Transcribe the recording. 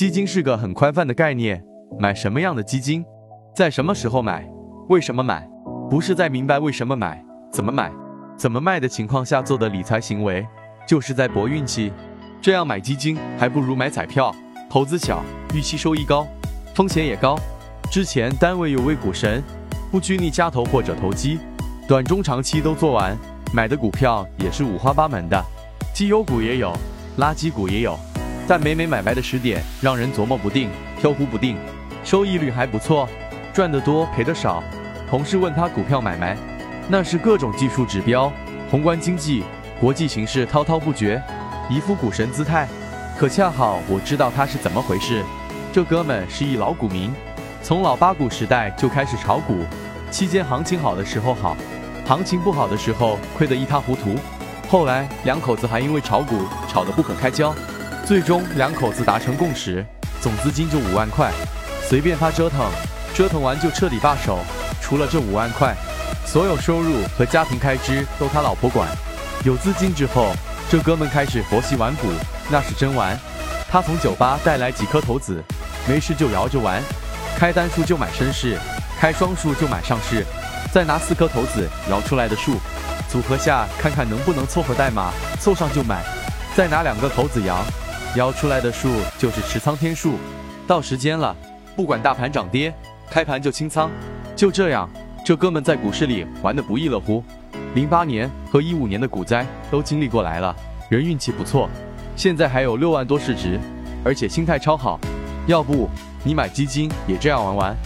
基金是个很宽泛的概念，买什么样的基金，在什么时候买，为什么买，不是在明白为什么买、怎么买、怎么卖的情况下做的理财行为，就是在搏运气。这样买？基金还不如买？彩票，投资小，预期收益高，风险也高。之前单位有位股神，不拘泥加投或者投机，短中长期都做完，买？的股票也是五花八门的，绩优股也有，垃圾股也有。但每每买卖的时点让人琢磨不定、飘忽不定，收益率还不错，赚得多赔得少。同事问他股票买卖，那是各种技术指标、宏观经济、国际形势滔滔不绝，一副股神姿态。可恰好我知道他是怎么回事，这哥们是一老股民，从老八股时代就开始炒股，期间行情好的时候好，行情不好的时候亏得一塌糊涂。后来两口子还因为炒股吵得不可开交。最终两口子达成共识，总资金就五万块，随便他折腾，折腾完就彻底罢手。除了这五万块，所有收入和家庭开支都他老婆管。有资金之后，这哥们开始佛系玩股，那是真玩。他从酒吧带来几颗骰子，没事就摇着玩，开单数就买升势，开双数就买上市，再拿四颗骰子摇出来的数，组合下看看能不能凑合代码，凑上就买，再拿两个骰子摇。摇出来的数就是持仓天数，到时间了，不管大盘涨跌，开盘就清仓。就这样，这哥们在股市里玩的不亦乐乎。零八年和一五年的股灾都经历过来了，人运气不错，现在还有六万多市值，而且心态超好。要不你买基金也这样玩玩？